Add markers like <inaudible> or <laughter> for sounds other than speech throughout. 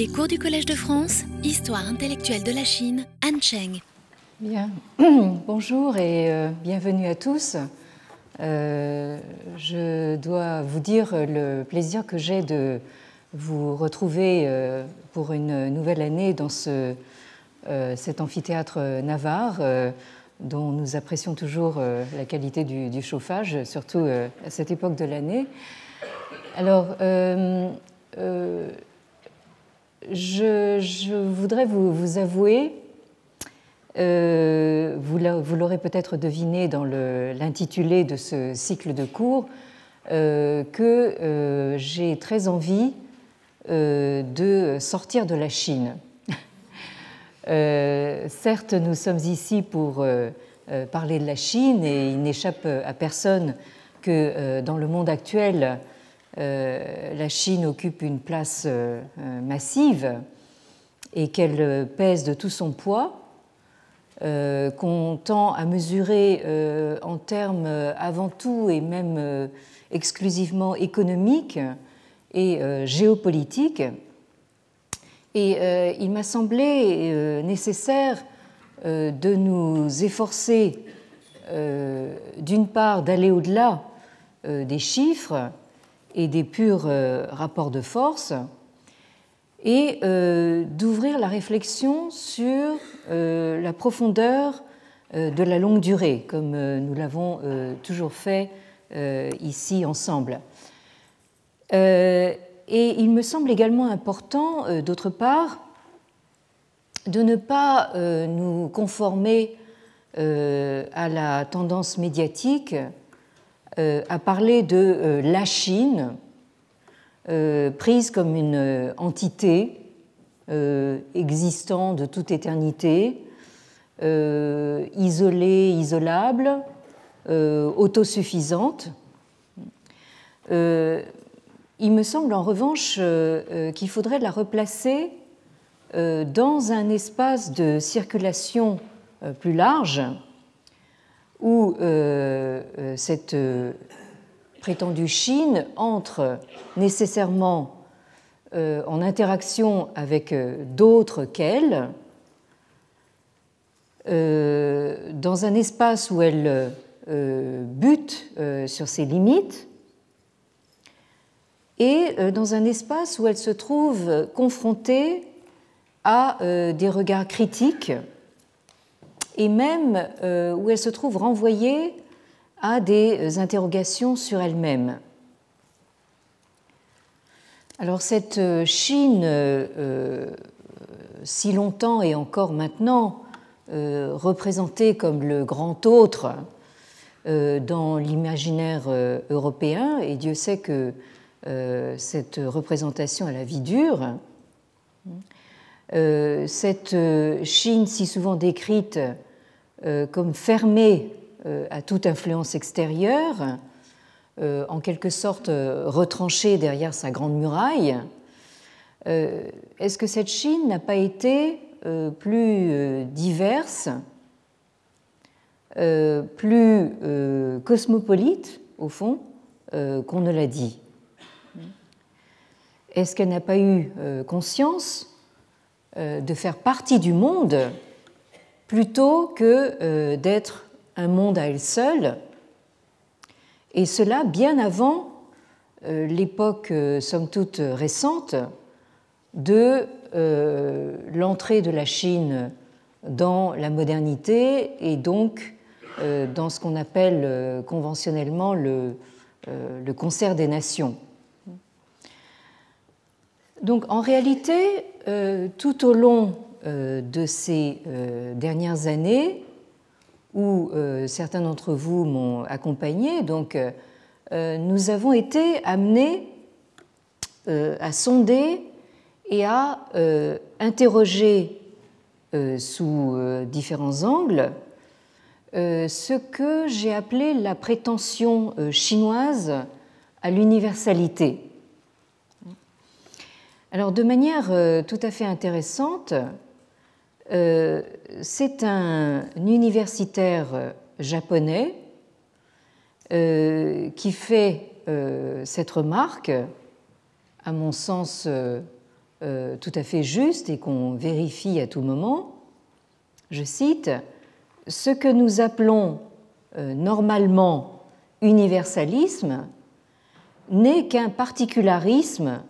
Les cours du Collège de France, Histoire intellectuelle de la Chine, Han Cheng. Bien, <clears throat> bonjour et euh, bienvenue à tous. Euh, je dois vous dire le plaisir que j'ai de vous retrouver euh, pour une nouvelle année dans ce, cet amphithéâtre Navarre dont nous apprécions toujours la qualité du, chauffage, surtout à cette époque de l'année. Alors, je, voudrais vous, avouer, euh, vous l'aurez peut-être deviné dans l'intitulé de ce cycle de cours, euh, que euh, j'ai très envie de sortir de la Chine. <laughs> certes, nous sommes ici pour parler de la Chine et il n'échappe à personne que dans le monde actuel, la Chine occupe une place euh, euh, massive et qu'elle pèse de tout son poids, qu'on tend à mesurer en termes avant tout et même exclusivement économiques et géopolitiques. Et il m'a semblé nécessaire de nous efforcer, d'une part, d'aller au-delà des chiffres et des purs euh, rapports de force, et euh, d'ouvrir la réflexion sur euh, la profondeur de la longue durée, comme nous l'avons toujours fait ici ensemble. Et il me semble également important, d'autre part, de ne pas nous conformer à la tendance médiatique a parlé de euh, la Chine, euh, prise comme une entité existant de toute éternité, isolée, isolable, autosuffisante. il me semble en revanche qu'il faudrait la replacer dans un espace de circulation plus large où euh, euh, cette euh, prétendue Chine entre nécessairement en interaction avec d'autres qu'elle, dans un espace où elle bute sur ses limites, et dans un espace où elle se trouve confrontée à des regards critiques et même euh, où elle se trouve renvoyée à des interrogations sur elle-même. Alors cette euh, Chine, euh, si longtemps et encore maintenant représentée comme le grand autre dans l'imaginaire européen, et Dieu sait que cette représentation a la vie dure, cette Chine si souvent décrite euh, comme fermée euh, à toute influence extérieure, euh, en quelque sorte retranchée derrière sa grande muraille. Est-ce que cette Chine n'a pas été plus diverse, plus cosmopolite, au fond, qu'on ne l'a dit? Est-ce qu'elle n'a pas eu conscience de faire partie du monde plutôt que euh, d'être un monde à elle seule, et cela bien avant euh, l'époque, euh, somme toute récente, de l'entrée de la Chine dans la modernité et donc dans ce qu'on appelle conventionnellement le, concert des nations. Donc en réalité, tout au long de ces euh, dernières années où euh, certains d'entre vous m'ont accompagné. Donc, nous avons été amenés à sonder et à interroger sous différents angles ce que j'ai appelé la prétention chinoise à l'universalité. Alors, de manière tout à fait intéressante, euh, c'est un universitaire japonais euh, qui fait euh, cette remarque, à mon sens tout à fait juste et qu'on vérifie à tout moment. Je cite, Ce que nous appelons normalement universalisme n'est qu'un particularisme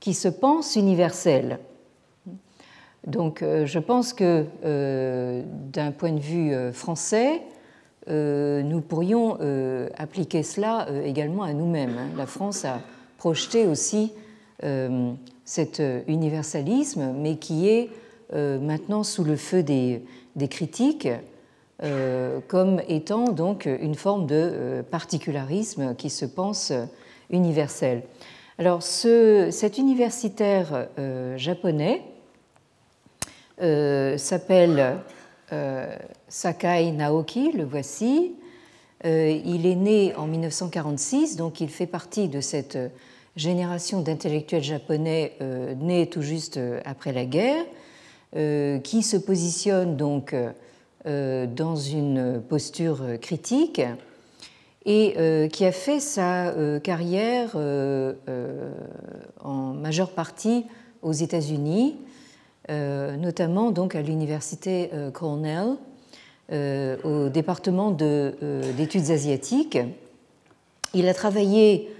qui se pense universel. Donc je pense que d'un point de vue français, euh, nous pourrions euh, appliquer cela euh, également à nous-mêmes. Hein. La France a projeté aussi cet universalisme, mais qui est maintenant sous le feu des, critiques comme étant donc une forme de particularisme qui se pense universel. Alors cet universitaire japonais s'appelle euh, Sakai Naoki, le voici. Euh, il est né en 1946, donc il fait partie de cette génération d'intellectuels japonais euh, nés tout juste après la guerre, qui se positionne donc dans une posture critique et qui a fait sa carrière en majeure partie aux États-Unis euh, notamment donc à l'université euh, Cornell, euh, au département d'études asiatiques. Il a travaillé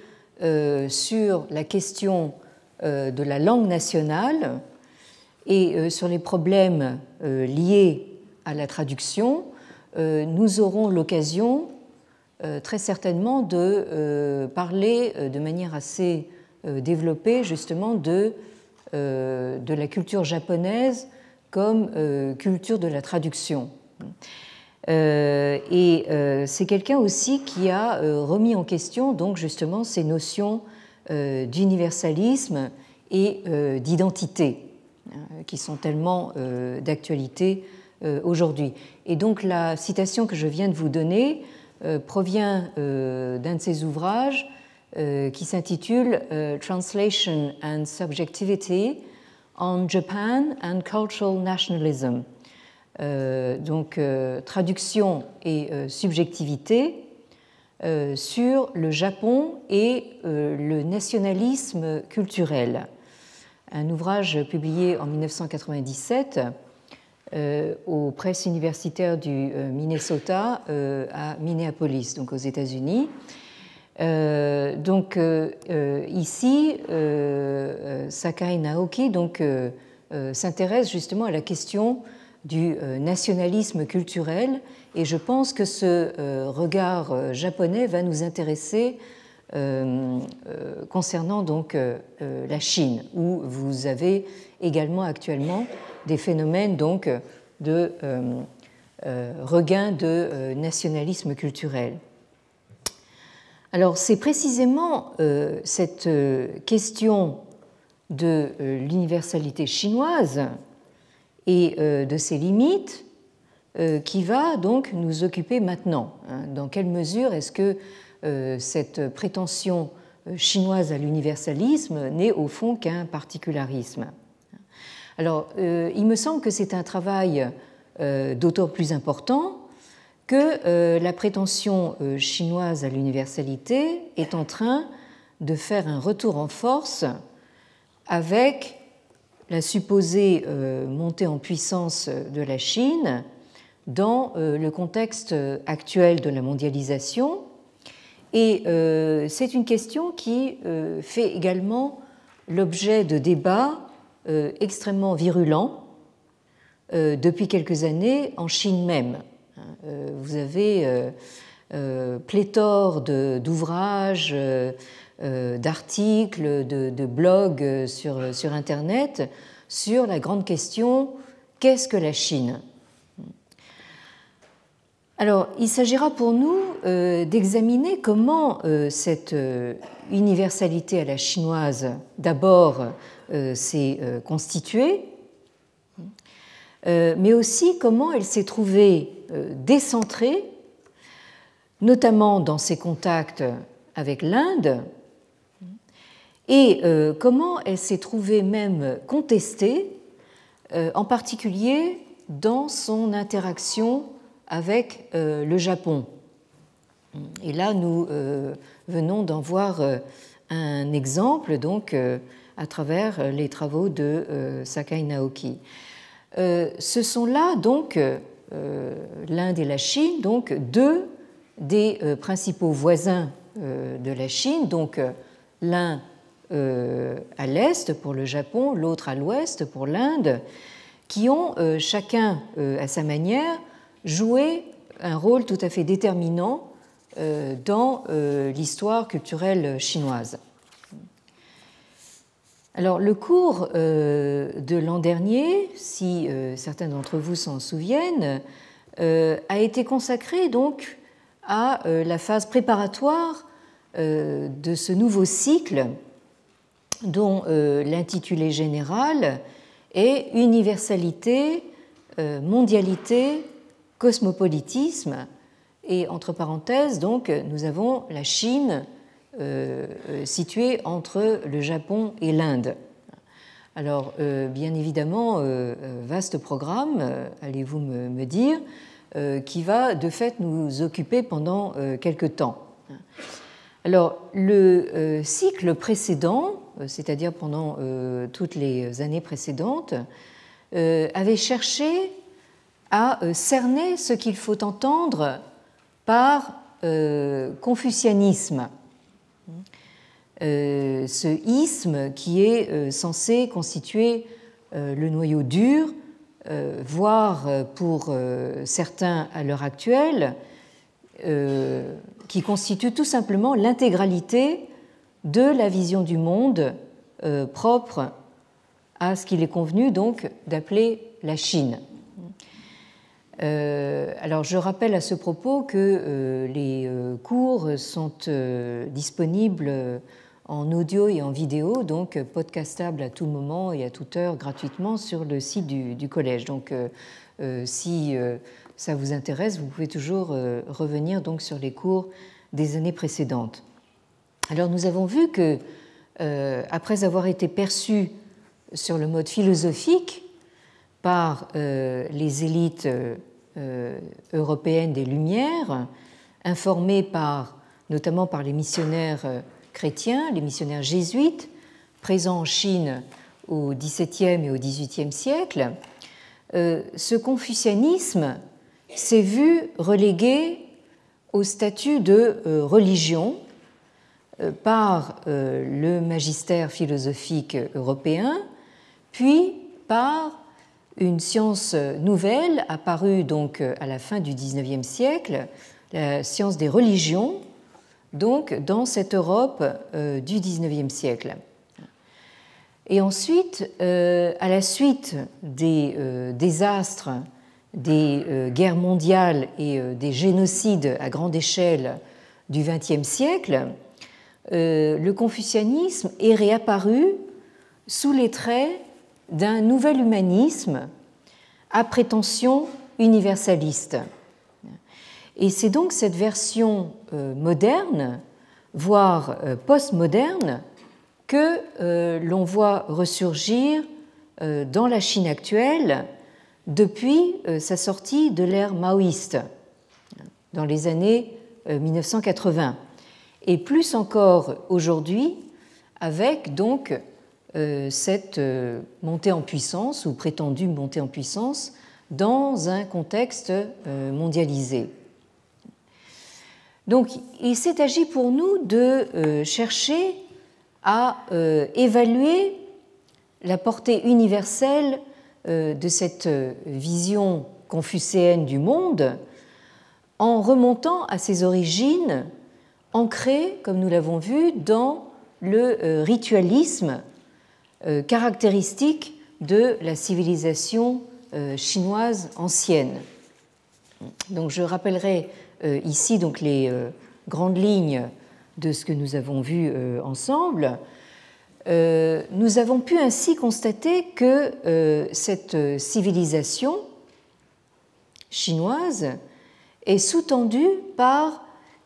sur la question de la langue nationale et sur les problèmes liés à la traduction. Nous aurons l'occasion très certainement de parler de manière assez développée justement de euh, de la culture japonaise comme euh, culture de la traduction. Euh, et c'est quelqu'un aussi qui a remis en question donc justement ces notions d'universalisme et d'identité qui sont tellement d'actualité aujourd'hui. Et donc la citation que je viens de vous donner provient d'un de ses ouvrages euh, qui s'intitule euh, Translation and Subjectivity on Japan and Cultural Nationalism. Euh, donc traduction et subjectivité sur le Japon et le nationalisme culturel. Un ouvrage publié en 1997 aux presses universitaires du Minnesota à Minneapolis, donc aux États-Unis. Euh, donc euh, euh, ici, Sakai Naoki donc, s'intéresse justement à la question du nationalisme culturel et je pense que ce regard japonais va nous intéresser concernant donc la Chine où vous avez également actuellement des phénomènes donc de regain de nationalisme culturel. Alors c'est précisément euh, cette euh, question de euh, l'universalité chinoise et de ses limites qui va donc nous occuper maintenant. Hein. Dans quelle mesure est-ce que cette prétention chinoise à l'universalisme n'est au fond qu'un particularisme? Alors il me semble que c'est un travail d'autant plus important que euh, la prétention euh, chinoise à l'universalité est en train de faire un retour en force avec la supposée euh, montée en puissance de la Chine dans le contexte actuel de la mondialisation. Et c'est une question qui fait également l'objet de débats extrêmement virulents depuis quelques années en Chine même. Euh, vous avez euh, euh, pléthore d'ouvrages, d'articles, de, blogs sur, sur Internet sur la grande question qu'est-ce que la Chine? Alors, il s'agira pour nous d'examiner comment cette universalité à la chinoise, d'abord, s'est constituée, mais aussi comment elle s'est trouvée euh, décentrée, notamment dans ses contacts avec l'Inde, et euh, comment elle s'est trouvée même contestée, euh, en particulier dans son interaction avec le Japon. Et là, nous venons d'en voir un exemple, donc à travers les travaux de Sakai Naoki. Ce sont là donc l'Inde et la Chine, donc deux des principaux voisins de la Chine, donc l'un à l'est pour le Japon, l'autre à l'ouest pour l'Inde, qui ont chacun à sa manière joué un rôle tout à fait déterminant euh, dans euh, l'histoire culturelle chinoise. Alors, le cours euh, de l'an dernier, si certains d'entre vous s'en souviennent, a été consacré donc à la phase préparatoire de ce nouveau cycle dont l'intitulé général est Universalité, mondialité, cosmopolitisme. Et entre parenthèses, donc, nous avons la Chine euh, euh, située entre le Japon et l'Inde. Alors, euh, bien évidemment, vaste programme, allez-vous me, dire, qui va de fait nous occuper pendant quelque temps. Alors, le cycle précédent, c'est-à-dire pendant toutes les années précédentes, avait cherché à euh, cerner ce qu'il faut entendre par euh, confucianisme. Euh, ce isme qui est censé constituer le noyau dur, voire pour certains à l'heure actuelle, qui constitue tout simplement l'intégralité de la vision du monde propre à ce qu'il est convenu donc d'appeler la Chine. Euh, alors je rappelle à ce propos que euh, les euh, cours sont disponibles en audio et en vidéo, donc podcastables à tout moment et à toute heure gratuitement sur le site du, collège. Donc si ça vous intéresse, vous pouvez toujours revenir donc sur les cours des années précédentes. Alors nous avons vu que après avoir été perçus sur le mode philosophique par les élites euh, européenne des Lumières, informée par, notamment par les missionnaires euh, les missionnaires jésuites, présents en Chine au XVIIe et au XVIIIe siècle, euh, ce confucianisme s'est vu relégué au statut de religion par le magistère philosophique européen, puis par une science nouvelle apparue donc à la fin du XIXe siècle, la science des religions, donc dans cette Europe euh, du XIXe siècle. Et ensuite, euh, à la suite des euh, désastres, des guerres mondiales et des génocides à grande échelle du XXe siècle, le confucianisme est réapparu sous les traits d'un nouvel humanisme à prétention universaliste. Et c'est donc cette version euh, moderne, voire euh, postmoderne, que euh, l'on voit ressurgir dans la Chine actuelle depuis sa sortie de l'ère maoïste dans les années 1980 et plus encore aujourd'hui avec donc cette montée en puissance ou prétendue montée en puissance dans un contexte mondialisé. Donc il s'est agi pour nous de chercher à évaluer la portée universelle de cette vision confucéenne du monde en remontant à ses origines ancrées, comme nous l'avons vu, dans le ritualisme euh, caractéristique de la civilisation euh, chinoise ancienne. Donc je rappellerai euh, ici donc les grandes lignes de ce que nous avons vu ensemble. Nous avons pu ainsi constater que cette civilisation chinoise est sous-tendue par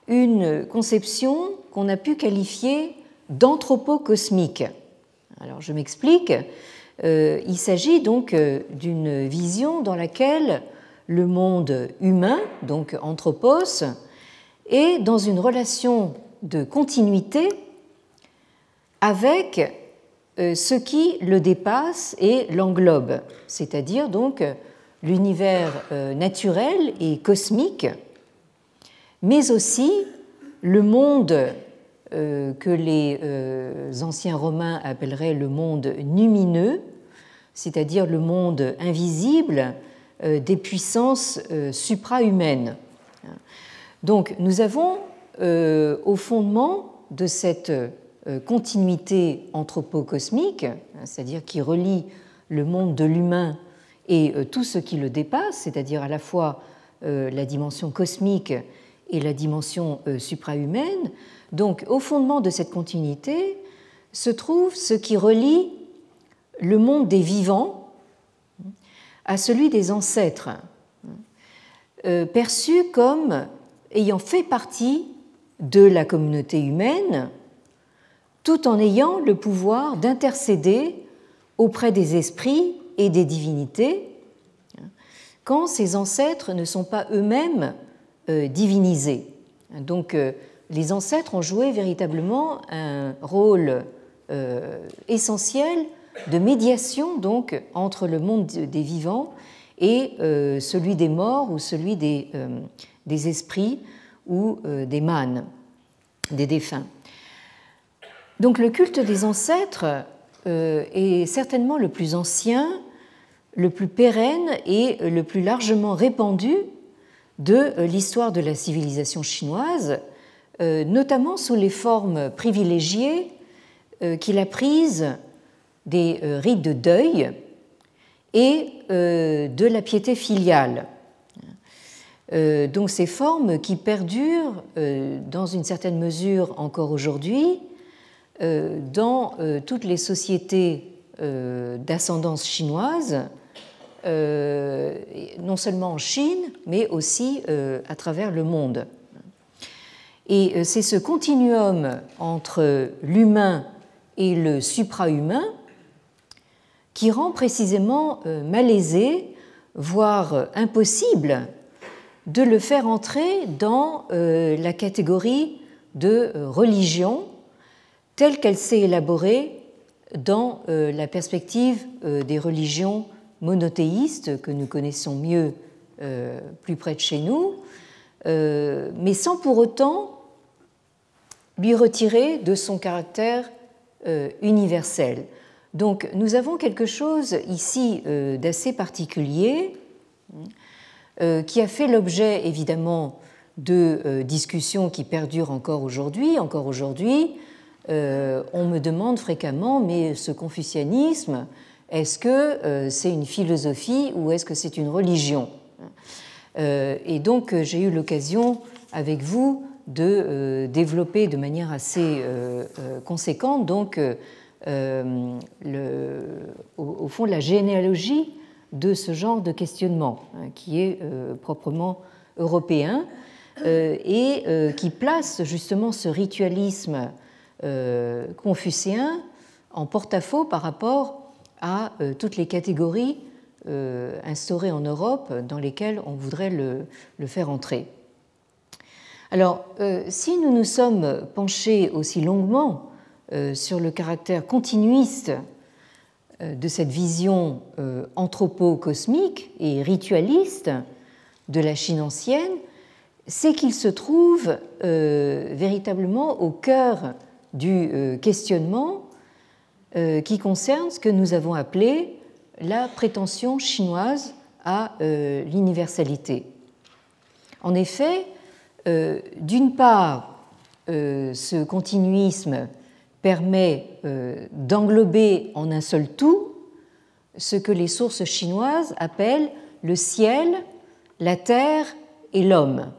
une conception qu'on a pu qualifier d'anthropocosmique. Alors je m'explique. Euh, il s'agit donc euh, d'une vision dans laquelle le monde humain, donc anthropos, est dans une relation de continuité avec ce qui le dépasse et l'englobe, c'est-à-dire donc l'univers naturel et cosmique, mais aussi le monde que les anciens Romains appelleraient le monde numineux, c'est-à-dire le monde invisible des puissances suprahumaines. Donc nous avons au fondement de cette continuité anthropocosmique, hein, c'est-à-dire qui relie le monde de l'humain et tout ce qui le dépasse, c'est-à-dire à la fois la dimension cosmique et la dimension suprahumaine. Donc au fondement de cette continuité se trouve ce qui relie le monde des vivants à celui des ancêtres, euh, perçu comme ayant fait partie de la communauté humaine, tout en ayant le pouvoir d'intercéder auprès des esprits et des divinités, quand ces ancêtres ne sont pas eux-mêmes euh, divinisés. Donc euh, les ancêtres ont joué véritablement un rôle essentiel de médiation donc entre le monde des vivants et euh, celui des morts ou celui des, euh, des esprits ou euh, des mânes, des défunts. Donc le culte des ancêtres est certainement le plus ancien, le plus pérenne et le plus largement répandu de l'histoire de la civilisation chinoise, notamment sous les formes privilégiées qu'il a prises des euh, rites de deuil et euh, de la piété filiale. Euh, donc ces formes qui perdurent dans une certaine mesure encore aujourd'hui dans toutes les sociétés d'ascendance chinoise, non seulement en Chine, mais aussi à travers le monde. Et c'est ce continuum entre l'humain et le suprahumain qui rend précisément euh, malaisé, voire euh, impossible, de le faire entrer dans euh, la catégorie de religion telle qu'elle s'est élaborée dans la perspective des religions monothéistes que nous connaissons mieux plus près de chez nous, mais sans pour autant lui retirer de son caractère universel. Donc nous avons quelque chose ici euh, d'assez particulier euh, qui a fait l'objet évidemment de euh, discussions qui perdurent encore aujourd'hui. Encore aujourd'hui, on me demande fréquemment, mais ce confucianisme, est-ce que c'est une philosophie ou est-ce que c'est une religion? Et donc j'ai eu l'occasion avec vous de développer de manière assez conséquente donc euh, au, fond la généalogie de ce genre de questionnement hein, qui est euh, proprement européen euh, et qui place justement ce ritualisme confucéen en porte-à-faux par rapport à toutes les catégories instaurées en Europe dans lesquelles on voudrait le, faire entrer. Alors, si nous nous sommes penchés aussi longuement sur le caractère continuiste euh, de cette vision euh, anthropo-cosmique et ritualiste de la Chine ancienne, c'est qu'il se trouve véritablement au cœur du questionnement qui concerne ce que nous avons appelé la prétention chinoise à l'universalité. En effet, d'une part, ce continuisme permet euh, d'englober en un seul tout ce que les sources chinoises appellent le ciel, la terre et l'homme,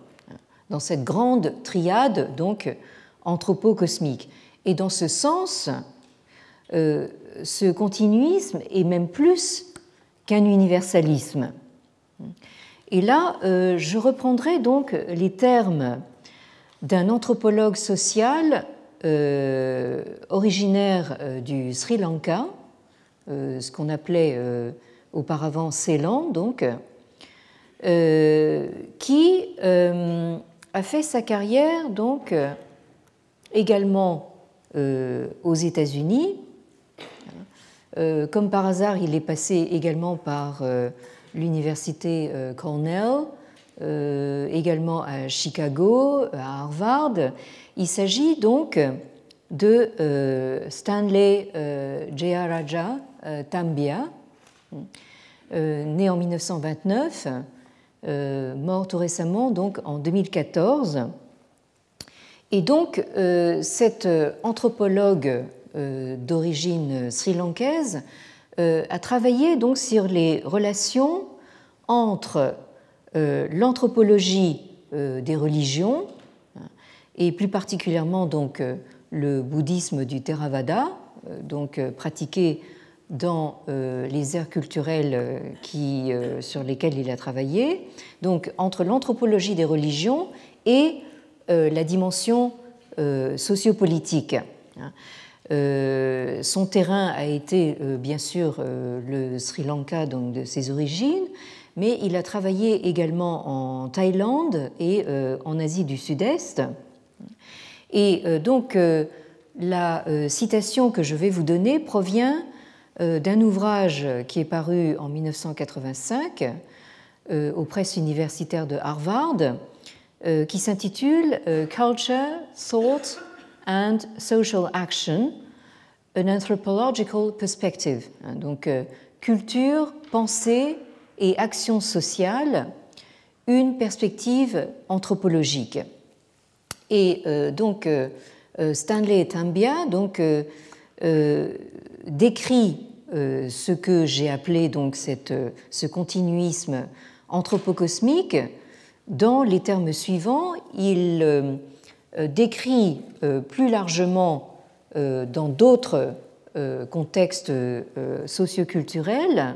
dans cette grande triade donc anthropo-cosmique. Et dans ce sens, euh, ce continuisme est même plus qu'un universalisme. Et là, euh, je reprendrai donc les termes d'un anthropologue social originaire euh, du Sri Lanka, euh, ce qu'on appelait auparavant Ceylan, donc, qui a fait sa carrière donc également aux États-Unis. Comme par hasard, il est passé également par l'université Cornell, également à Chicago, à Harvard. Il s'agit donc de Stanley Jayaraja Tambia, né en 1929, mort tout récemment, donc en 2014. Et donc, euh, cet euh, anthropologue euh, d'origine sri-lankaise a travaillé donc sur les relations entre l'anthropologie des religions et plus particulièrement donc le bouddhisme du Theravada, donc pratiqué dans les aires culturelles qui, sur lesquelles il a travaillé, donc entre l'anthropologie des religions et euh, la dimension euh, sociopolitique. Hein. Euh, son terrain a été bien sûr le Sri Lanka, donc de ses origines, mais il a travaillé également en Thaïlande et en Asie du Sud-Est. Et donc la citation que je vais vous donner provient d'un ouvrage qui est paru en 1985 aux presses universitaires de Harvard euh, qui s'intitule euh, Culture, Thought and Social Action, an Anthropological Perspective. Hein, donc, euh, culture, pensée et action sociale, une perspective anthropologique. Et donc, Stanley Tambia donc, décrit ce que j'ai appelé donc cette, ce continuisme anthropocosmique dans les termes suivants, il euh, euh, décrit euh, plus largement dans d'autres contextes socioculturels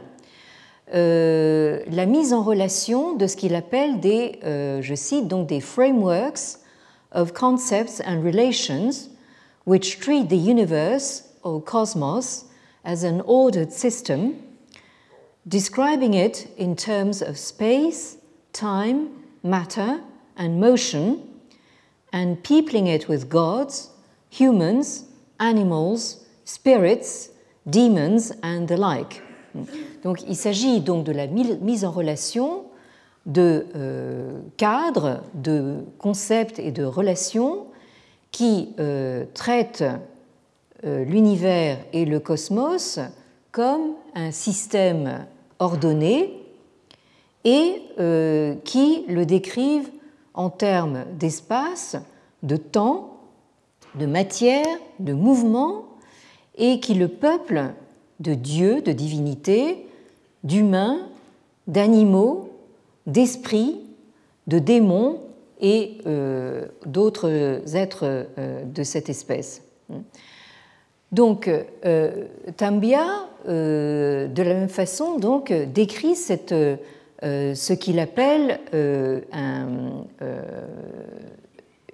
la mise en relation de ce qu'il appelle des, je cite, donc des frameworks of concepts and relations which treat the universe or cosmos as an ordered system, describing it in terms of space, time, matter and motion and peopling it with gods, humans, animals, spirits, demons and the like. Donc il s'agit donc de la mise en relation de euh, cadres, de concepts et de relations qui euh, traitent euh, l'univers et le cosmos comme un système ordonné et qui le décrivent en termes d'espace, de temps, de matière, de mouvement, et qui le peuplent de dieux, de divinités, d'humains, d'animaux, d'esprits, de démons et euh, d'autres êtres euh, de cette espèce. Donc, Tambia, de la même façon, donc, décrit euh, ce qu'il appelle euh, euh,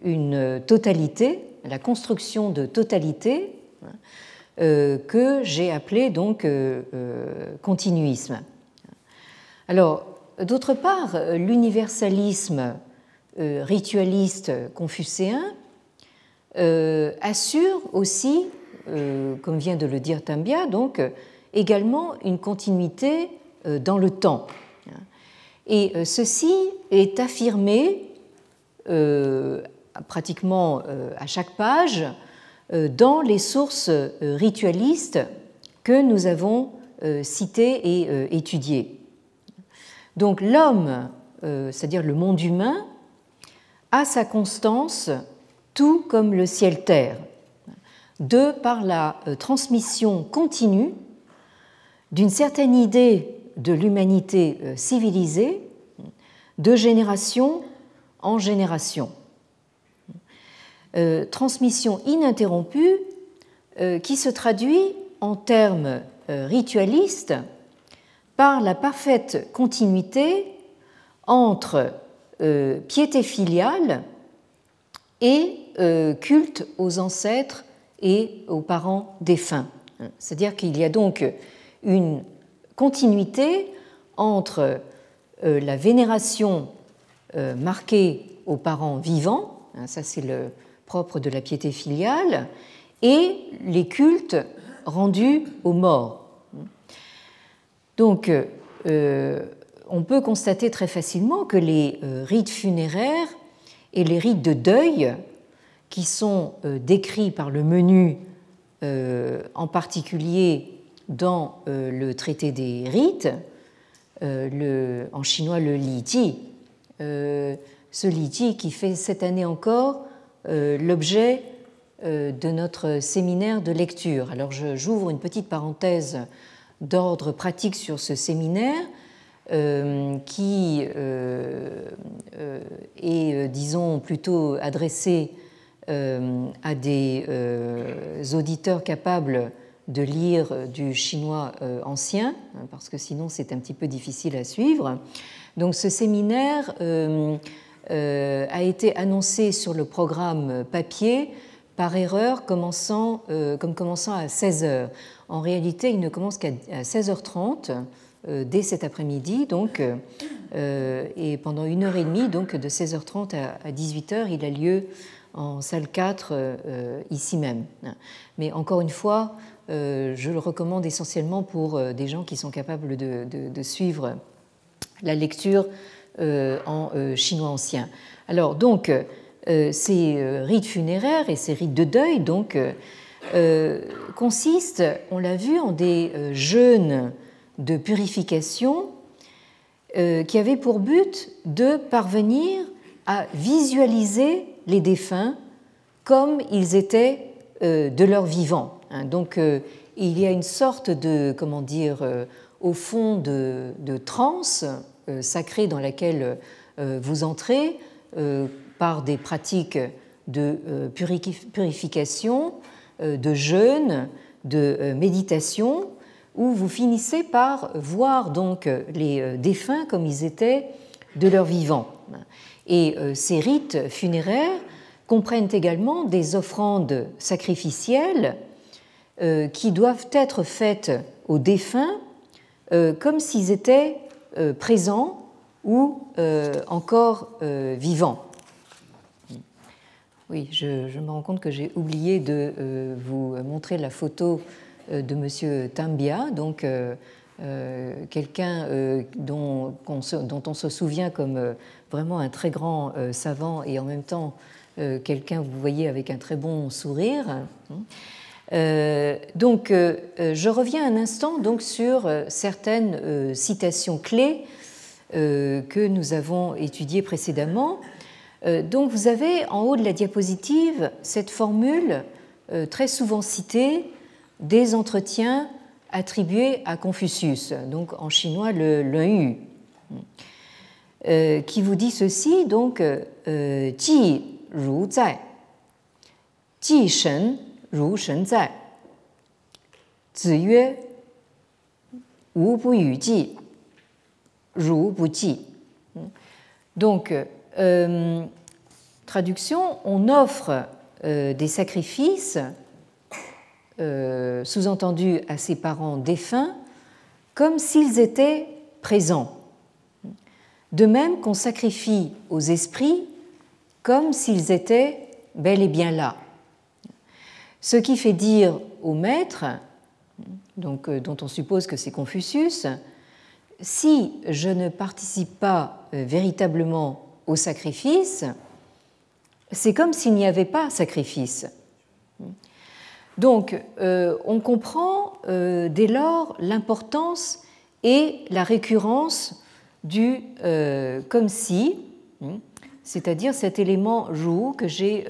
une totalité, la construction de totalité, que j'ai appelé donc continuisme. Alors, d'autre part, l'universalisme ritualiste confucéen assure aussi, comme vient de le dire Tambia, donc également une continuité dans le temps. Et euh, ceci est affirmé euh, pratiquement euh, à chaque page dans les sources ritualistes que nous avons citées et étudiées. Donc l'homme, c'est-à-dire le monde humain, a sa constance tout comme le ciel-terre, de par la transmission continue d'une certaine idée de l'humanité euh, civilisée de génération en génération. Euh, transmission ininterrompue euh, qui se traduit en termes ritualistes par la parfaite continuité entre piété filiale et culte aux ancêtres et aux parents défunts. C'est-à-dire qu'il y a donc une continuité entre euh, la vénération euh, marquée aux parents vivants, hein, ça c'est le de la piété filiale, et les cultes rendus aux morts. Donc, on peut constater très facilement que les rites funéraires et les rites de deuil, qui sont décrits par le menu en particulier dans le traité des rites, en chinois le Li Ji, ce Li qui fait cette année encore l'objet euh, de notre séminaire de lecture. Alors j'ouvre une petite parenthèse d'ordre pratique sur ce séminaire euh, qui euh, est, disons, plutôt adressé à des auditeurs capables de lire du chinois ancien, hein, parce que sinon c'est un petit peu difficile à suivre. Donc ce séminaire a été annoncé sur le programme papier par erreur commençant, euh, comme commençant à 16h. En réalité, il ne commence qu'à 16h30 euh, dès cet après-midi, donc, euh, et pendant une heure et demie, donc de 16h30 à 18h, il a lieu en salle 4 ici même. Mais encore une fois, je le recommande essentiellement pour des gens qui sont capables de suivre la lecture en chinois ancien. Alors donc, euh, ces euh, rites funéraires et ces rites de deuil donc euh, consistent, on l'a vu, en des jeûnes de purification qui avaient pour but de parvenir à visualiser les défunts comme ils étaient de leur vivant. Hein. Donc il y a une sorte de, comment dire, au fond de, de transe sacrée dans laquelle vous entrez par des pratiques de euh, purification, euh, de jeûne, de euh, méditation, où vous finissez par voir donc les défunts comme ils étaient de leur vivant. Et ces rites funéraires comprennent également des offrandes sacrificielles qui doivent être faites aux défunts comme s'ils étaient présents ou encore vivants. Oui, je, me rends compte que j'ai oublié de euh, vous montrer la photo euh, de M. Tambia, donc euh, quelqu'un dont, on se souvient comme vraiment un très grand savant et en même temps quelqu'un, vous voyez, avec un très bon sourire. Donc, je reviens un instant donc sur certaines citations clés que nous avons étudiées précédemment. Euh, donc vous avez en haut de la diapositive cette formule euh, très souvent citée des entretiens attribués à Confucius, donc en chinois le Yu, euh, qui vous dit ceci donc Ji Ru Zai, Ji Shen Ru Shen Zai, Zi Yue Wu Bu Yu Ji, Ru Bu Ji. Donc euh, traduction, on offre euh, des sacrifices, euh, sous-entendus à ses parents défunts, comme s'ils étaient présents. De même qu'on sacrifie aux esprits comme s'ils étaient bel et bien là. Ce qui fait dire au maître, donc, dont on suppose que c'est Confucius, si je ne participe pas véritablement au sacrifice, c'est comme s'il n'y avait pas sacrifice. Donc, euh, on comprend euh, dès lors l'importance et la récurrence du euh, comme si, c'est-à-dire cet élément roux que j'ai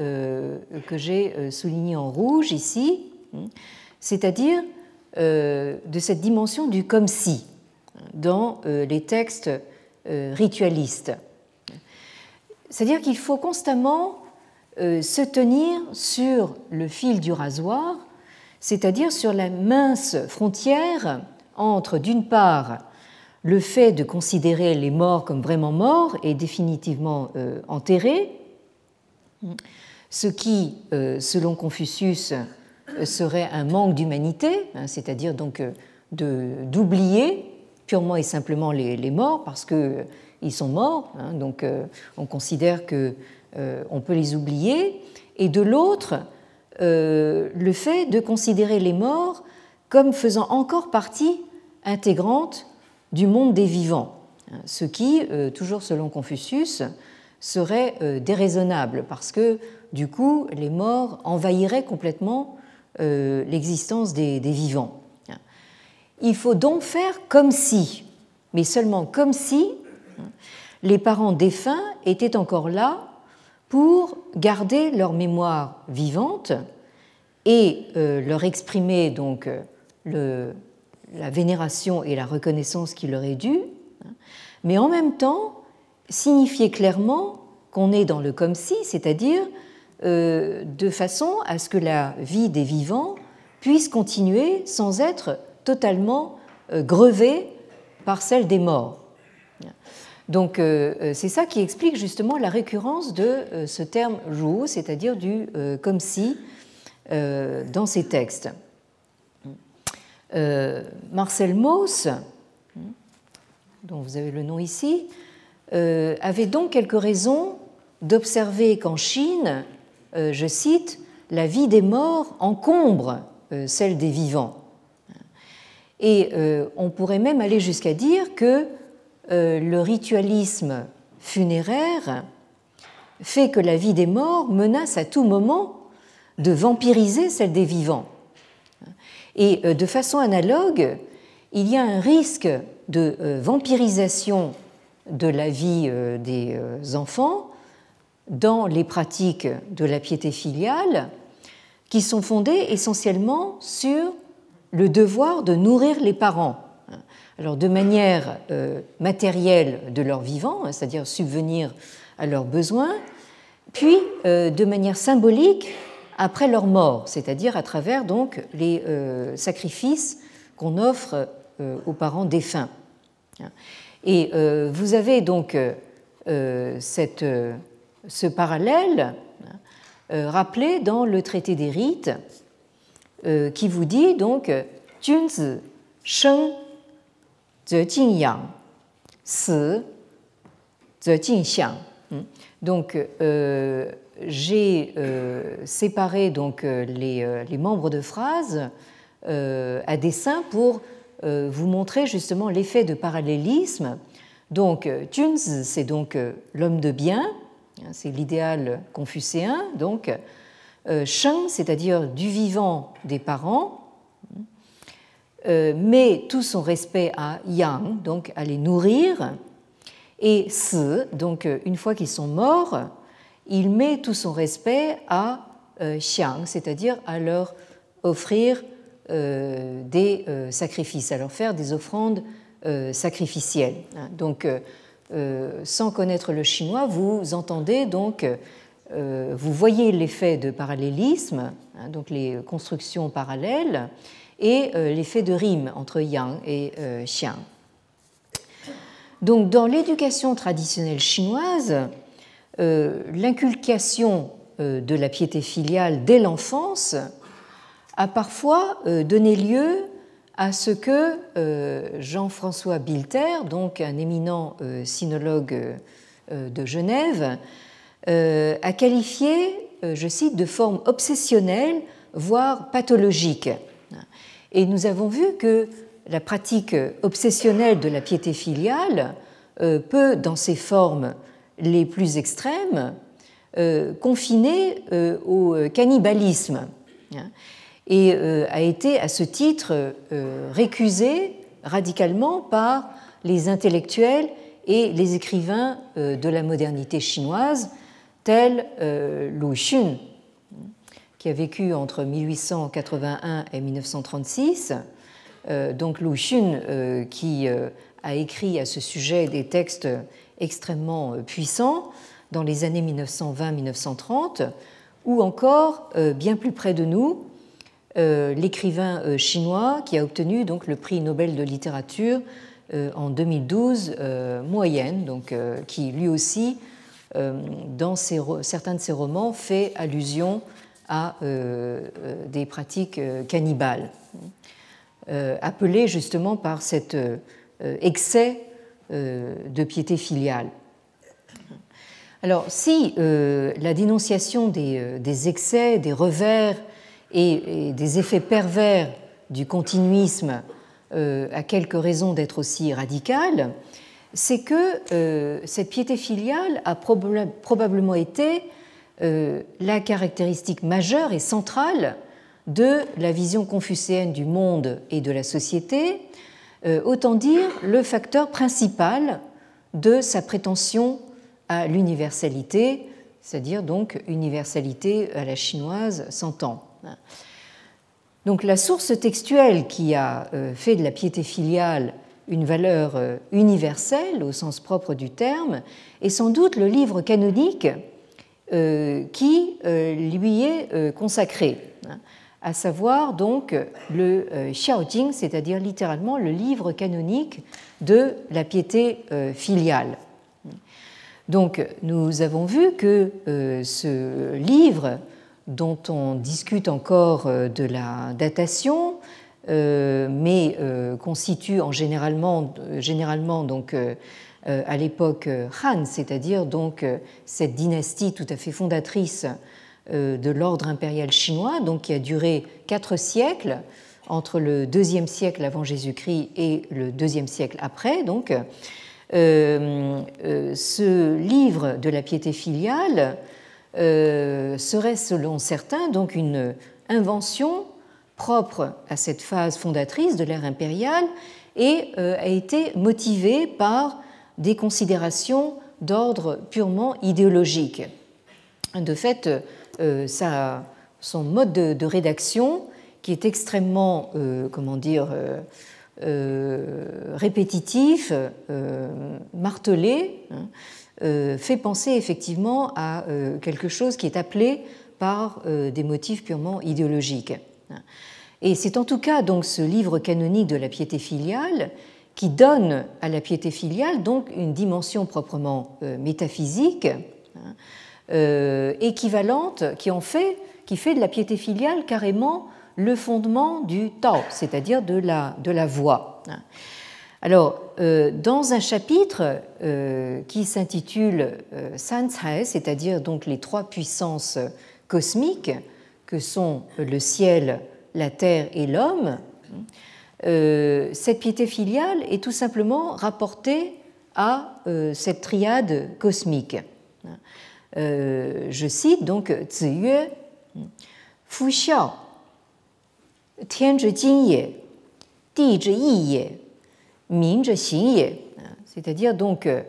souligné en rouge ici, c'est-à-dire de cette dimension du comme si dans les textes ritualistes. C'est-à-dire qu'il faut constamment euh, se tenir sur le fil du rasoir, c'est-à-dire sur la mince frontière entre, d'une part, le fait de considérer les morts comme vraiment morts et définitivement euh, enterrés, ce qui, euh, selon Confucius, serait un manque d'humanité, hein, c'est-à-dire donc d'oublier purement et simplement les, morts, parce que ils sont morts, hein, donc euh, on considère que euh, on peut les oublier, et de l'autre, euh, le fait de considérer les morts comme faisant encore partie intégrante du monde des vivants, ce qui, toujours selon Confucius, serait déraisonnable parce que du coup les morts envahiraient complètement l'existence des, vivants. Il faut donc faire comme si, mais seulement comme si les parents défunts étaient encore là pour garder leur mémoire vivante et euh, leur exprimer donc le, la vénération et la reconnaissance qui leur est due, mais en même temps signifier clairement qu'on est dans le comme si, c'est-à-dire euh, de façon à ce que la vie des vivants puisse continuer sans être totalement euh, grevée par celle des morts. Donc c'est ça qui explique justement la récurrence de ce terme jou, c'est-à-dire du comme si euh, dans ces textes. Euh, Marcel Mauss, dont vous avez le nom ici, euh, avait donc quelques raisons d'observer qu'en Chine, je cite, la vie des morts encombre celle des vivants. Et on pourrait même aller jusqu'à dire que le ritualisme funéraire fait que la vie des morts menace à tout moment de vampiriser celle des vivants. Et euh, de façon analogue, il y a un risque de euh, vampirisation de la vie euh, des enfants dans les pratiques de la piété filiale qui sont fondées essentiellement sur le devoir de nourrir les parents. Alors de manière matérielle de leur vivant, hein, c'est-à-dire subvenir à leurs besoins, puis de manière symbolique après leur mort, c'est-à-dire à travers donc les euh, sacrifices qu'on offre euh, aux parents défunts. Et euh, vous avez donc cette, ce parallèle rappelé dans le traité des rites qui vous dit donc Junzi. Donc, j'ai euh, séparé donc euh, euh, les, membres de phrases à dessein pour vous montrer justement l'effet de parallélisme. Donc, Tunes, c'est donc l'homme de bien, hein, c'est l'idéal confucéen. Donc, Sheng, c'est-à-dire du vivant des parents, mais tout son respect à Yang, donc à les nourrir, et Si, donc une fois qu'ils sont morts, il met tout son respect à euh, Xiang, c'est-à-dire à leur offrir euh, des euh, sacrifices, à leur faire des offrandes sacrificielles. Hein, donc, sans connaître le chinois, vous entendez donc, vous voyez l'effet de parallélisme, hein, donc les constructions parallèles, et l'effet de rime entre yang et xiang. Donc, dans l'éducation traditionnelle chinoise, euh, l'inculcation euh, de la piété filiale dès l'enfance a parfois euh, donné lieu à ce que Jean-François Bilter, donc un éminent sinologue de Genève, a qualifié, je cite, de forme obsessionnelle, voire pathologique. Et nous avons vu que la pratique obsessionnelle de la piété filiale peut, dans ses formes les plus extrêmes, euh, confinés euh, au cannibalisme, et euh, a été à ce titre récusé radicalement par les intellectuels et les écrivains de la modernité chinoise, tels Lu Xun, qui a vécu entre 1881 et 1936. donc Lu Xun, qui a écrit à ce sujet des textes extrêmement euh, puissant dans les années 1920-1930, ou encore, euh, bien plus près de nous, euh, l'écrivain chinois qui a obtenu donc le prix Nobel de littérature en 2012, Moyenne, donc, qui lui aussi, dans certains de ses romans, fait allusion à des pratiques cannibales, appelées justement par cet excès de piété filiale. Alors, si euh, la dénonciation euh, des, excès, des revers et, des effets pervers du continuisme a quelques raisons d'être aussi radicale, c'est que cette piété filiale a probablement été la caractéristique majeure et centrale de la vision confucéenne du monde et de la société, autant dire le facteur principal de sa prétention à l'universalité, c'est-à-dire donc universalité à la chinoise s'entend. Donc la source textuelle qui a euh, fait de la piété filiale une valeur euh, universelle au sens propre du terme est sans doute le livre canonique euh, qui lui est consacré, à savoir donc le Xiaojing, c'est-à-dire littéralement le livre canonique de la piété filiale. Donc nous avons vu que ce livre dont on discute encore euh, de la datation, euh, mais euh, constitue en généralement, généralement donc à l'époque Han, c'est-à-dire donc cette dynastie tout à fait fondatrice de l'ordre impérial chinois, donc qui a duré quatre siècles entre le deuxième siècle avant Jésus-Christ et le deuxième siècle après. Donc, ce livre de la piété filiale euh, serait selon certains donc une invention propre à cette phase fondatrice de l'ère impériale et euh, a été motivée par des considérations d'ordre purement idéologique. De fait, euh, son mode de, rédaction, qui est extrêmement, comment dire, répétitif, martelé, hein, euh, fait penser effectivement à euh, quelque chose qui est appelé par euh, des motifs purement idéologiques. Et c'est en tout cas donc ce livre canonique de la piété filiale qui donne à la piété filiale donc une dimension proprement métaphysique, hein, équivalente, qui en fait, qui fait de la piété filiale carrément le fondement du Tao, c'est-à-dire de la, de la voie. Alors, euh, dans un chapitre euh, qui s'intitule euh, Sanzai, c'est-à-dire donc les trois puissances cosmiques que sont le ciel, la terre et l'homme, cette piété filiale est tout simplement rapportée à cette triade cosmique. Je cite donc Ziyue, Fu Xiao, Tian Zhi Jin Ye, Di Yi Ye, c'est-à-dire donc, euh,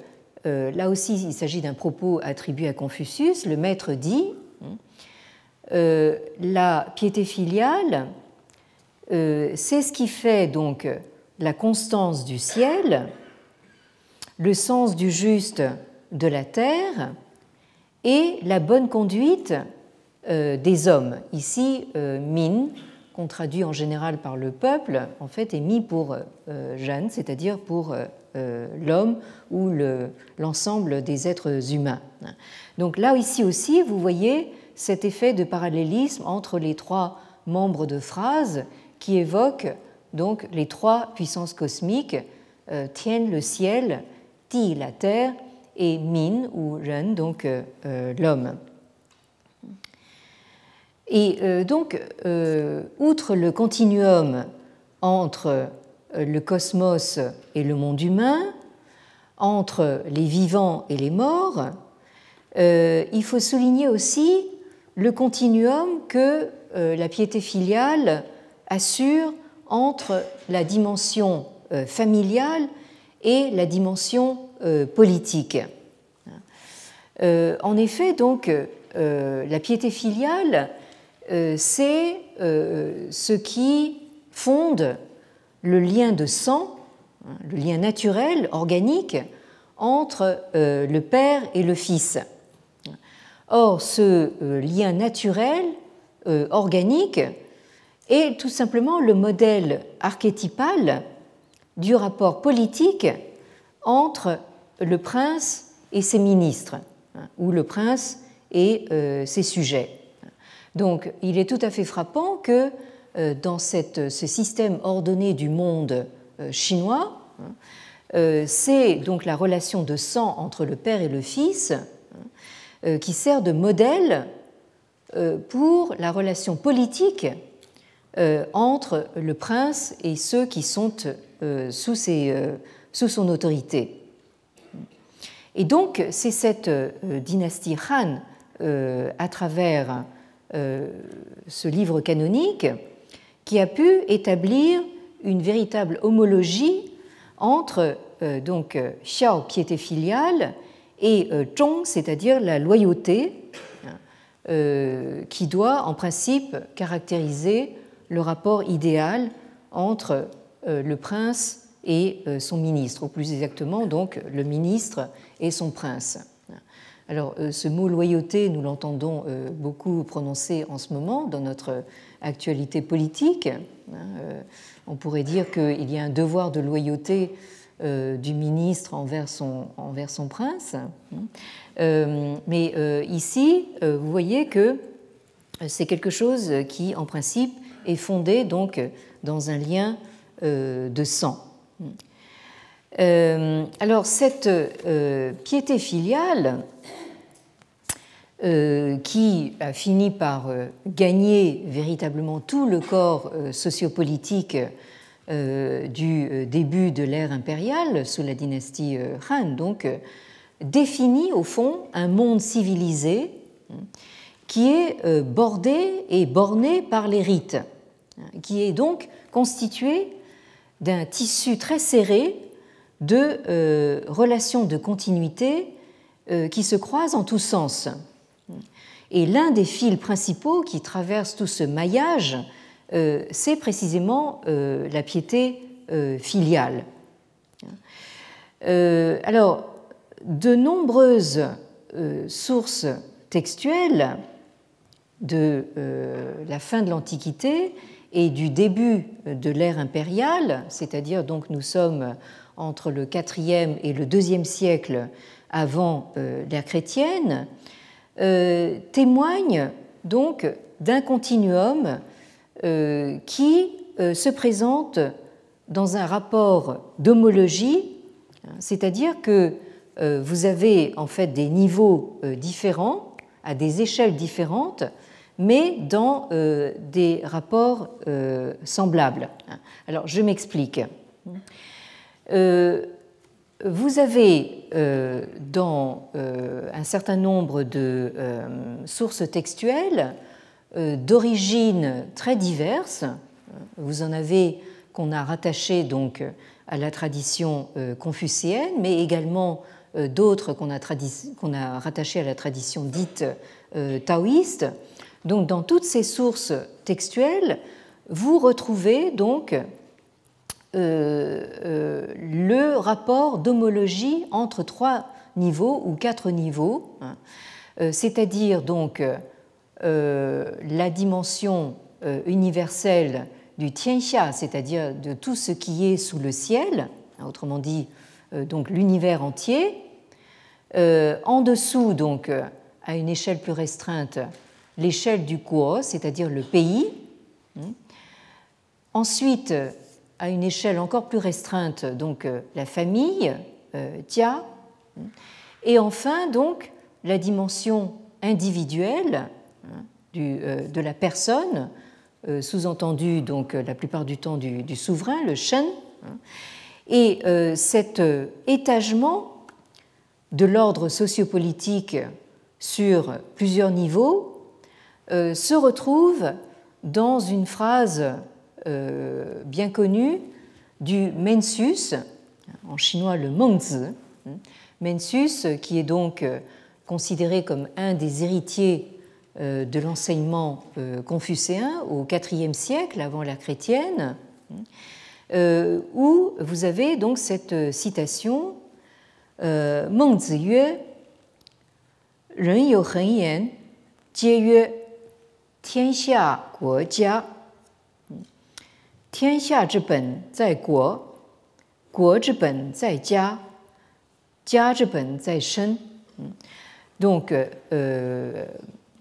euh, là aussi il s'agit d'un propos attribué à Confucius, le maître dit, euh, la piété filiale, c'est ce qui fait donc la constance du ciel, le sens du juste de la terre et la bonne conduite des hommes. Ici, Min qu'on traduit en général par le peuple, en fait, est mis pour euh, Jeanne, c'est-à-dire pour euh, euh, l'homme ou l'ensemble des êtres humains. Donc là, ici aussi, vous voyez cet effet de parallélisme entre les trois membres de phrase qui évoquent donc les trois puissances cosmiques, tiennent le ciel, Ti la terre et Min ou Ren, donc l'homme. Et euh, donc, euh, outre le continuum entre euh, le cosmos et le monde humain, entre les vivants et les morts, il faut souligner aussi le continuum que la piété filiale assure entre la dimension familiale et la dimension politique. En effet, donc, la piété filiale euh, c'est euh, ce qui fonde le lien de sang, hein, le lien naturel, organique, entre euh, le Père et le Fils. Or, ce lien naturel, organique, est tout simplement le modèle archétypal du rapport politique entre le prince et ses ministres, hein, ou le prince et ses sujets. Donc il est tout à fait frappant que euh, dans ce système ordonné du monde euh, chinois, hein, euh, c'est donc la relation de sang entre le père et le fils qui sert de modèle pour la relation politique entre le prince et ceux qui sont sous, son autorité. Et donc, c'est cette dynastie Han, à travers ce livre canonique, qui a pu établir une véritable homologie entre donc Xiao, piété filiale, et Zhong, c'est-à-dire la loyauté, euh, qui doit en principe caractériser le rapport idéal entre euh, le prince et euh, son ministre, ou plus exactement donc le ministre et son prince. Alors ce mot loyauté, nous l'entendons beaucoup prononcer en ce moment dans notre actualité politique. Hein, on pourrait dire qu'il y a un devoir de loyauté du ministre envers son, envers son prince. Euh, mais euh, ici, euh, vous voyez que c'est quelque chose qui, en principe, est fondé donc dans un lien de sang. Alors cette piété filiale qui a fini par gagner véritablement tout le corps sociopolitique du début de l'ère impériale sous la dynastie Han, donc définit au fond un monde civilisé qui est euh, bordé et borné par les rites, qui est donc constitué d'un tissu très serré de euh, relations de continuité euh, qui se croisent en tous sens. Et l'un des fils principaux qui traverse tout ce maillage, c'est précisément la piété filiale. alors, de nombreuses euh, sources textuelles de euh, la fin de l'Antiquité et du début de l'ère impériale, c'est-à-dire donc nous sommes entre le IVe et le IIe siècle avant euh, l'ère chrétienne, témoignent donc d'un continuum qui se présente dans un rapport d'homologie, c'est-à-dire que euh, vous avez en fait des niveaux euh, différents, à des échelles différentes, mais dans euh, des rapports semblables. Alors, je m'explique. Vous avez dans un certain nombre de sources textuelles d'origines très diverses. Vous en avez qu'on a rattaché donc à la tradition confucéenne, mais également euh, d'autres qu'on a, a rattachées à la tradition dite euh, taoïste. Donc, dans toutes ces sources textuelles, vous retrouvez donc euh, le rapport d'homologie entre trois niveaux ou quatre niveaux, hein. c'est-à-dire donc la dimension universelle du tianxia, c'est-à-dire de tout ce qui est sous le ciel, hein, autrement dit donc l'univers entier, euh, en dessous, donc, euh, à une échelle plus restreinte, l'échelle du Kuo, c'est-à-dire le pays. Hmm. Ensuite, à une échelle encore plus restreinte, donc euh, la famille, Tia. Hmm. Et enfin, donc, la dimension individuelle hein, de la personne, sous-entendu donc la plupart du temps du, souverain, le Shen. Hein. Et cet étagement de l'ordre sociopolitique sur plusieurs niveaux euh, se retrouve dans une phrase euh, bien connue du Mencius, en chinois le Mengzi, hein. Mencius qui est donc euh, considéré comme un des héritiers de l'enseignement confucéen au IVe siècle avant l'ère chrétienne, hein. où vous avez donc cette citation Ren Yu Hen Yan, Jie 天下国家。天下之本在国，国之本在家，家之本在身。” Donc, euh,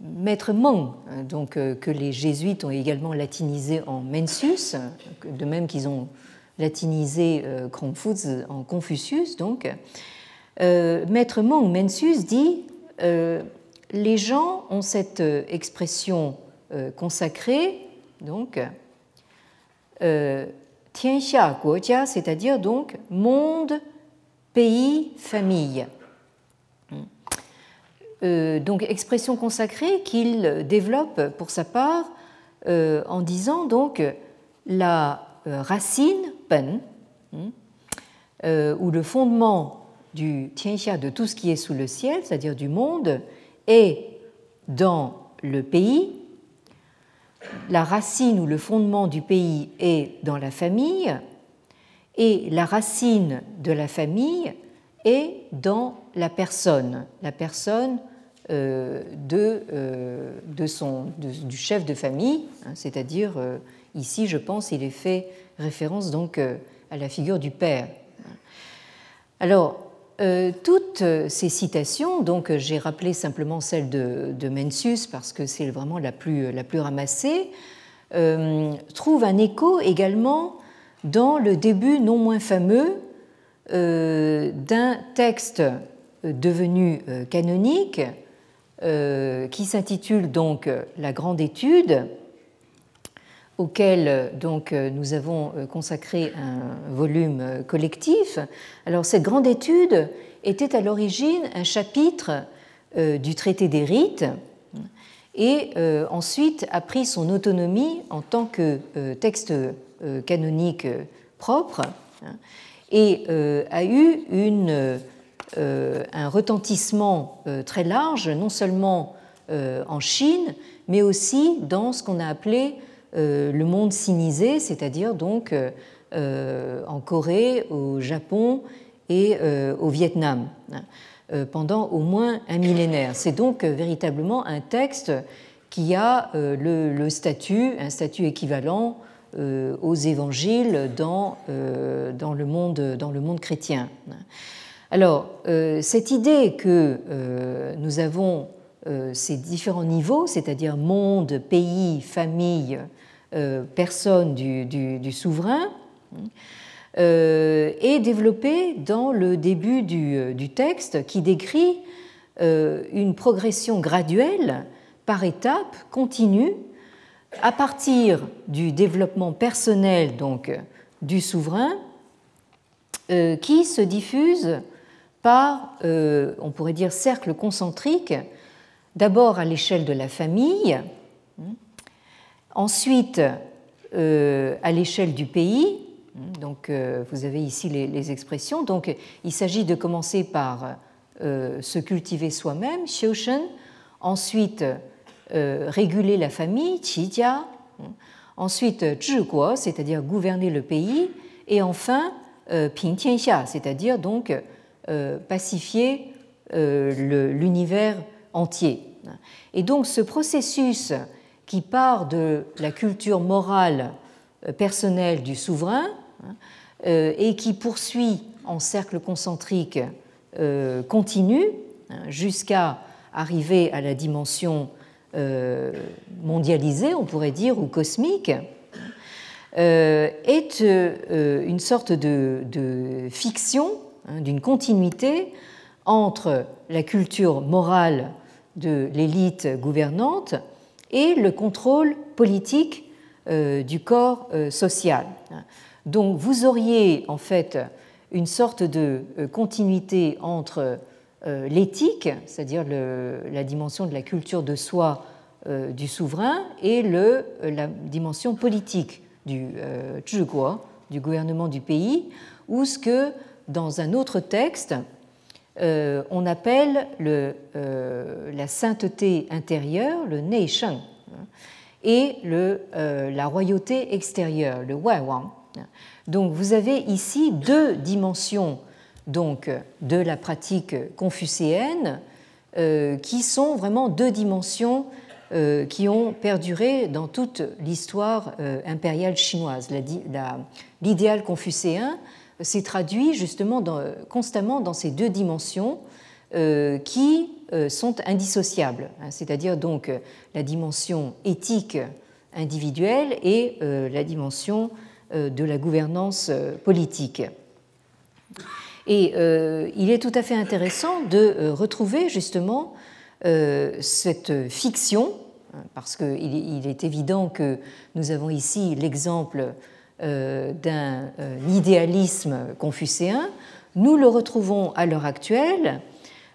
Maître Meng, donc, que les jésuites ont également latinisé en Mencius, de même qu'ils ont latinisé Confucius en Confucius, donc, euh, Maître Meng Mencius dit euh, les gens ont cette euh, expression consacrée, donc Tianxia Guojia, c'est-à-dire donc monde, pays, famille. donc expression consacrée qu'il développe pour sa part en disant donc la racine pen ou le fondement du tianxia de tout ce qui est sous le ciel, c'est-à-dire du monde, est dans le pays. La racine ou le fondement du pays est dans la famille et la racine de la famille est dans la personne, la personne euh, euh, de du chef de famille, hein, c'est-à-dire euh, ici, je pense, il est fait référence donc à la figure du père. Alors, euh, toutes ces citations, donc j'ai rappelé simplement celle de, Mencius parce que c'est vraiment la plus, plus ramassée, euh, trouvent un écho également dans le début non moins fameux euh, d'un texte devenu canonique qui s'intitule donc La Grande Étude auquel euh, donc, euh, nous avons euh, consacré un volume collectif. Alors cette grande étude était à l'origine un chapitre du traité des rites et ensuite a pris son autonomie en tant que texte canonique propre hein, et a eu un retentissement très large, non seulement en Chine, mais aussi dans ce qu'on a appelé le monde sinisé, c'est-à-dire donc euh, euh, en Corée, au Japon et au Vietnam, hein, pendant au moins un millénaire. C'est donc véritablement un texte qui a le, statut, un statut équivalent aux évangiles dans, dans, le, monde, dans le monde chrétien. Alors, cette idée que nous avons ces différents niveaux, c'est-à-dire monde, pays, famille, euh, personne du, souverain, euh, est développée dans le début du, euh, texte qui décrit une progression graduelle par étapes, continue, à partir du développement personnel donc du souverain, qui se diffuse par, on pourrait dire, cercle concentrique, d'abord à l'échelle de la famille, Ensuite, euh, à l'échelle du pays, donc euh, vous avez ici les, expressions. Donc il s'agit de commencer par euh, se cultiver soi-même, xiushen, ensuite réguler la famille, qijia, ensuite zhiguo, c'est-à-dire gouverner le pays, et enfin ping tianxia, c'est-à-dire donc pacifier l'univers entier. Et donc ce processus qui part de la culture morale euh, personnelle du souverain euh, et qui poursuit en cercle concentrique euh, continu hein, jusqu'à arriver à la dimension mondialisée, on pourrait dire, ou cosmique, est une sorte de, fiction, hein, d'une continuité entre la culture morale de l'élite gouvernante et le contrôle politique euh, du corps euh, social. Donc vous auriez en fait une sorte de euh, continuité entre l'éthique, c'est-à-dire la dimension de la culture de soi du souverain, et le, la dimension politique du zhiguo, du gouvernement du pays, ou ce que dans un autre texte, euh, on appelle le, euh, la sainteté intérieure le Neisheng hein, et euh, la royauté extérieure, le Waiwang. Donc vous avez ici deux dimensions donc, de la pratique confucéenne qui sont vraiment deux dimensions qui ont perduré dans toute l'histoire impériale chinoise. L'idéal confucéen s'est traduit justement constamment dans ces deux dimensions euh, qui euh, sont indissociables, hein, c'est-à-dire donc euh, la dimension éthique individuelle et la dimension de la gouvernance politique. Et il est tout à fait intéressant de retrouver justement cette fiction, hein, parce qu'il est évident que nous avons ici l'exemple d'un idéalisme confucéen, nous le retrouvons à l'heure actuelle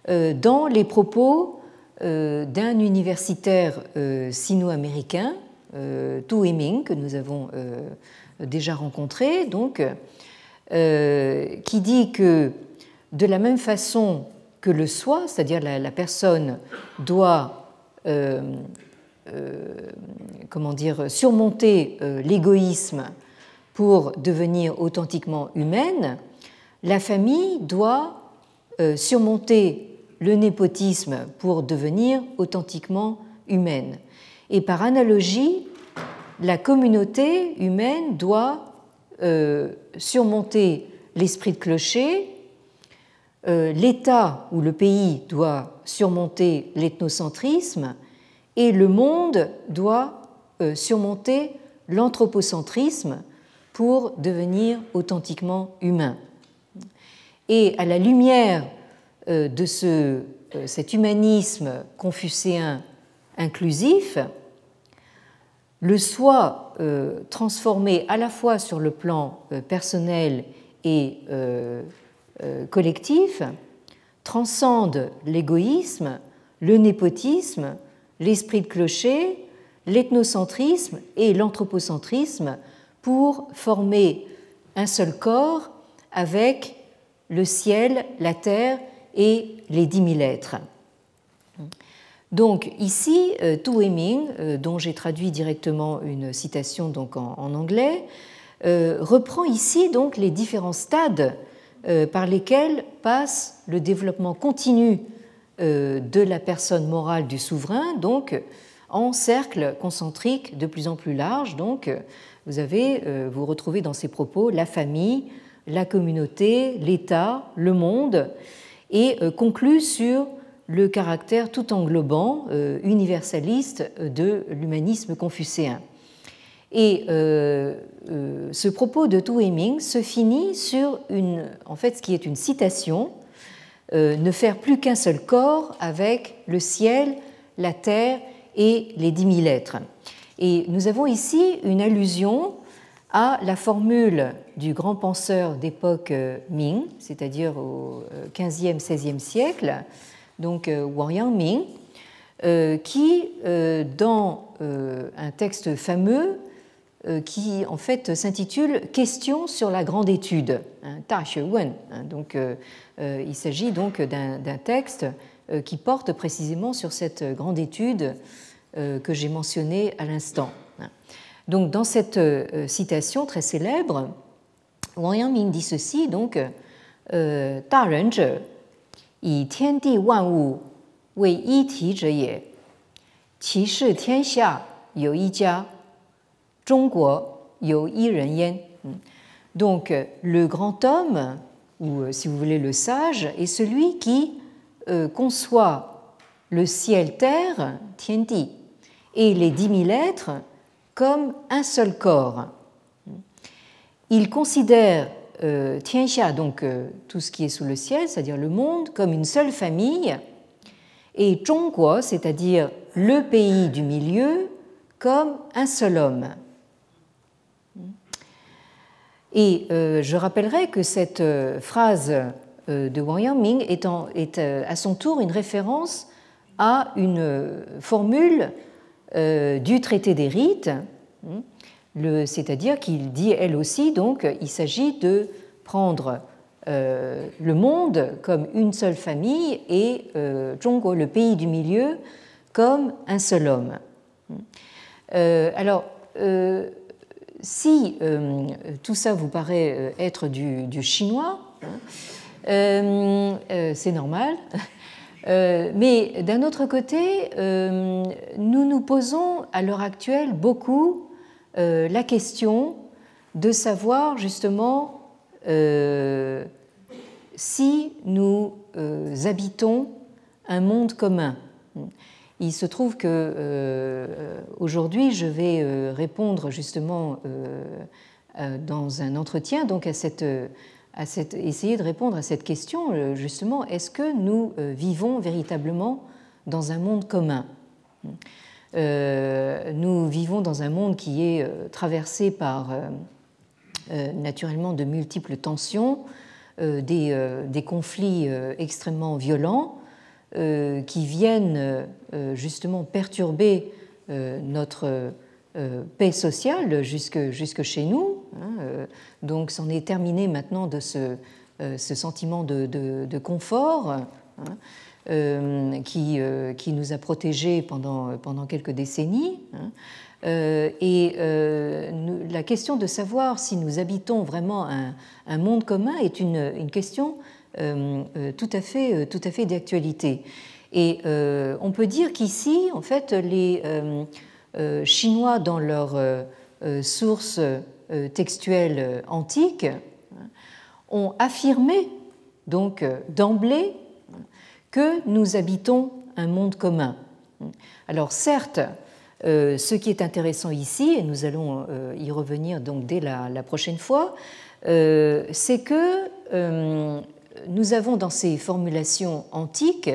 dans les propos d'un universitaire sino-américain, Tu Heming, que nous avons déjà rencontré, donc, qui dit que de la même façon que le soi, c'est-à-dire la, personne doit euh, euh, comment dire, surmonter euh, l'égoïsme pour devenir authentiquement humaine, la famille doit surmonter le népotisme pour devenir authentiquement humaine. Et par analogie, la communauté humaine doit surmonter l'esprit de clocher euh, l'État ou le pays doit surmonter l'ethnocentrisme et le monde doit euh, surmonter l'anthropocentrisme pour devenir authentiquement humain. Et à la lumière euh, de ce, cet humanisme confucéen inclusif, le soi transformé à la fois sur le plan personnel et euh, collectif transcende l'égoïsme, le népotisme, l'esprit de clocher, l'ethnocentrisme et l'anthropocentrisme pour former un seul corps avec le ciel, la terre et les dix mille êtres. Donc ici, euh, Tu euh, dont j'ai traduit directement une citation donc en, anglais, reprend ici donc les différents stades euh, par lesquels passe le développement continu euh, de la personne morale du souverain, donc en cercle concentrique de plus en plus large. Donc, vous avez, euh, vous retrouvez dans ces propos la famille, la communauté, l'État, le monde, et conclut sur le caractère tout englobant, universaliste de l'humanisme confucéen. Et euh, euh, ce propos de Tu Heming se finit sur une, en fait, ce qui est une citation euh, ne faire plus qu'un seul corps avec le ciel, la terre et les dix mille êtres. Et nous avons ici une allusion à la formule du grand penseur d'époque Ming, c'est-à-dire au 15e, 16e siècle, donc Wang Yang qui, dans un texte fameux, euh, qui en fait s'intitule Questions sur la grande étude, hein, Ta Wen. Hein, donc, euh, euh, il s'agit donc d'un texte qui porte précisément sur cette grande étude que j'ai mentionnée à l'instant. Donc, dans cette citation très célèbre, Wang Yangming dit ceci donc, jia. Donc, le grand homme, ou euh, si vous voulez le sage, est celui qui euh, conçoit le ciel-terre, Tianti, et les dix mille êtres comme un seul corps. Il considère euh, Tianxia, donc euh, tout ce qui est sous le ciel, c'est-à-dire le monde, comme une seule famille, et Zhongguo, c'est-à-dire le pays du milieu, comme un seul homme. Et euh, je rappellerai que cette euh, phrase de Wang Yangming est à son tour une référence à une formule du traité des rites, hein, c'est-à-dire qu'il dit elle aussi, donc il s'agit de prendre le monde comme une seule famille et Zhongguo, le pays du milieu, comme un seul homme. alors, si euh, tout ça vous paraît euh, être du, chinois, hein, euh, c'est normal. <laughs> mais d'un autre côté, nous nous posons à l'heure actuelle beaucoup la question de savoir justement si nous habitons un monde commun. Il se trouve que euh, aujourd'hui, je vais euh, répondre justement euh, dans un entretien, donc à cette, essayer de répondre à cette question justement est-ce que nous vivons véritablement dans un monde commun? Nous vivons dans un monde qui est traversé par naturellement de multiples tensions, des, des, conflits extrêmement violents qui viennent justement perturber notre paix sociale jusque, jusque chez nous. Hein, donc c'en est terminé maintenant de ce, ce sentiment de, confort. Hein, euh, qui, euh, nous a protégés pendant, quelques décennies. Hein. Euh, et la question de savoir si nous habitons vraiment un, monde commun est une, question tout à fait, fait d'actualité. Et on peut dire qu'ici, en fait, les Chinois, dans leurs sources textuelles antiques, hein, ont affirmé donc d'emblée que nous habitons un monde commun. Alors certes, euh, ce qui est intéressant ici, et nous allons euh, y revenir donc dès la, prochaine fois, euh, c'est que nous avons dans ces formulations antiques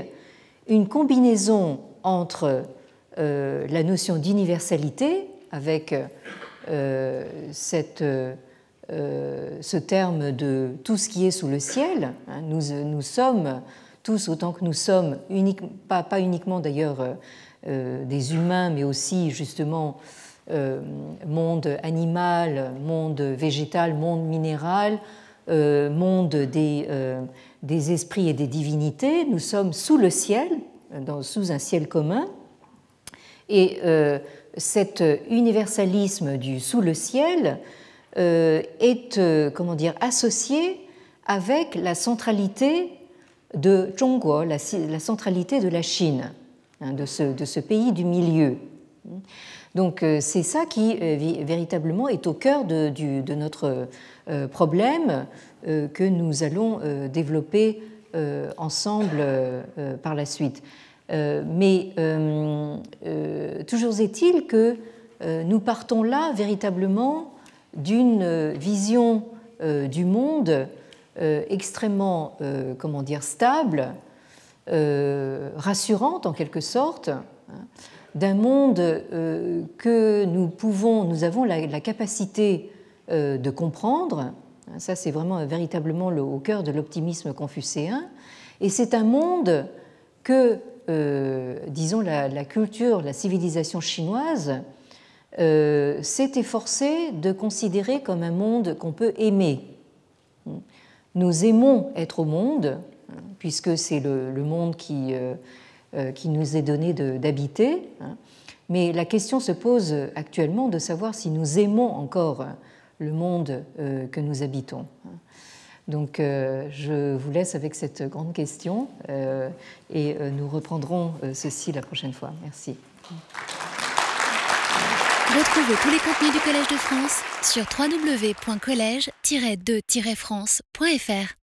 une combinaison entre la notion d'universalité avec cette, ce terme de tout ce qui est sous le ciel. Hein, nous, nous sommes tous autant que nous sommes, pas, pas, uniquement d'ailleurs euh, euh, des humains, mais aussi justement euh, monde animal, monde végétal, monde minéral, monde des, des, esprits et des divinités. Nous sommes sous le ciel, sous un ciel commun. Et cet universalisme du sous le ciel est comment dire, associé avec la centralité de Zhongguo, la, centralité de la Chine, hein, de, ce, pays du milieu. Donc euh, c'est ça qui euh, véritablement est au cœur de, notre euh, problème que nous allons développer ensemble par la suite. Mais toujours est-il que nous partons là véritablement d'une vision du monde euh, extrêmement, euh, comment dire, stable, euh, rassurante en quelque sorte, hein, d'un monde que nous pouvons, nous avons la, capacité de comprendre. Ça, c'est vraiment véritablement le, au cœur de l'optimisme confucéen. Et c'est un monde que, disons, la, culture, la civilisation chinoise s'est efforcée de considérer comme un monde qu'on peut aimer. Nous aimons être au monde, puisque c'est le, monde qui, euh, euh, qui, nous est donné d'habiter, hein. mais la question se pose actuellement de savoir si nous aimons encore le monde euh, que nous habitons. Donc je vous laisse avec cette grande question et nous reprendrons ceci la prochaine fois. Merci. Retrouvez tous les contenus du Collège de France sur www.colège-2-france.fr.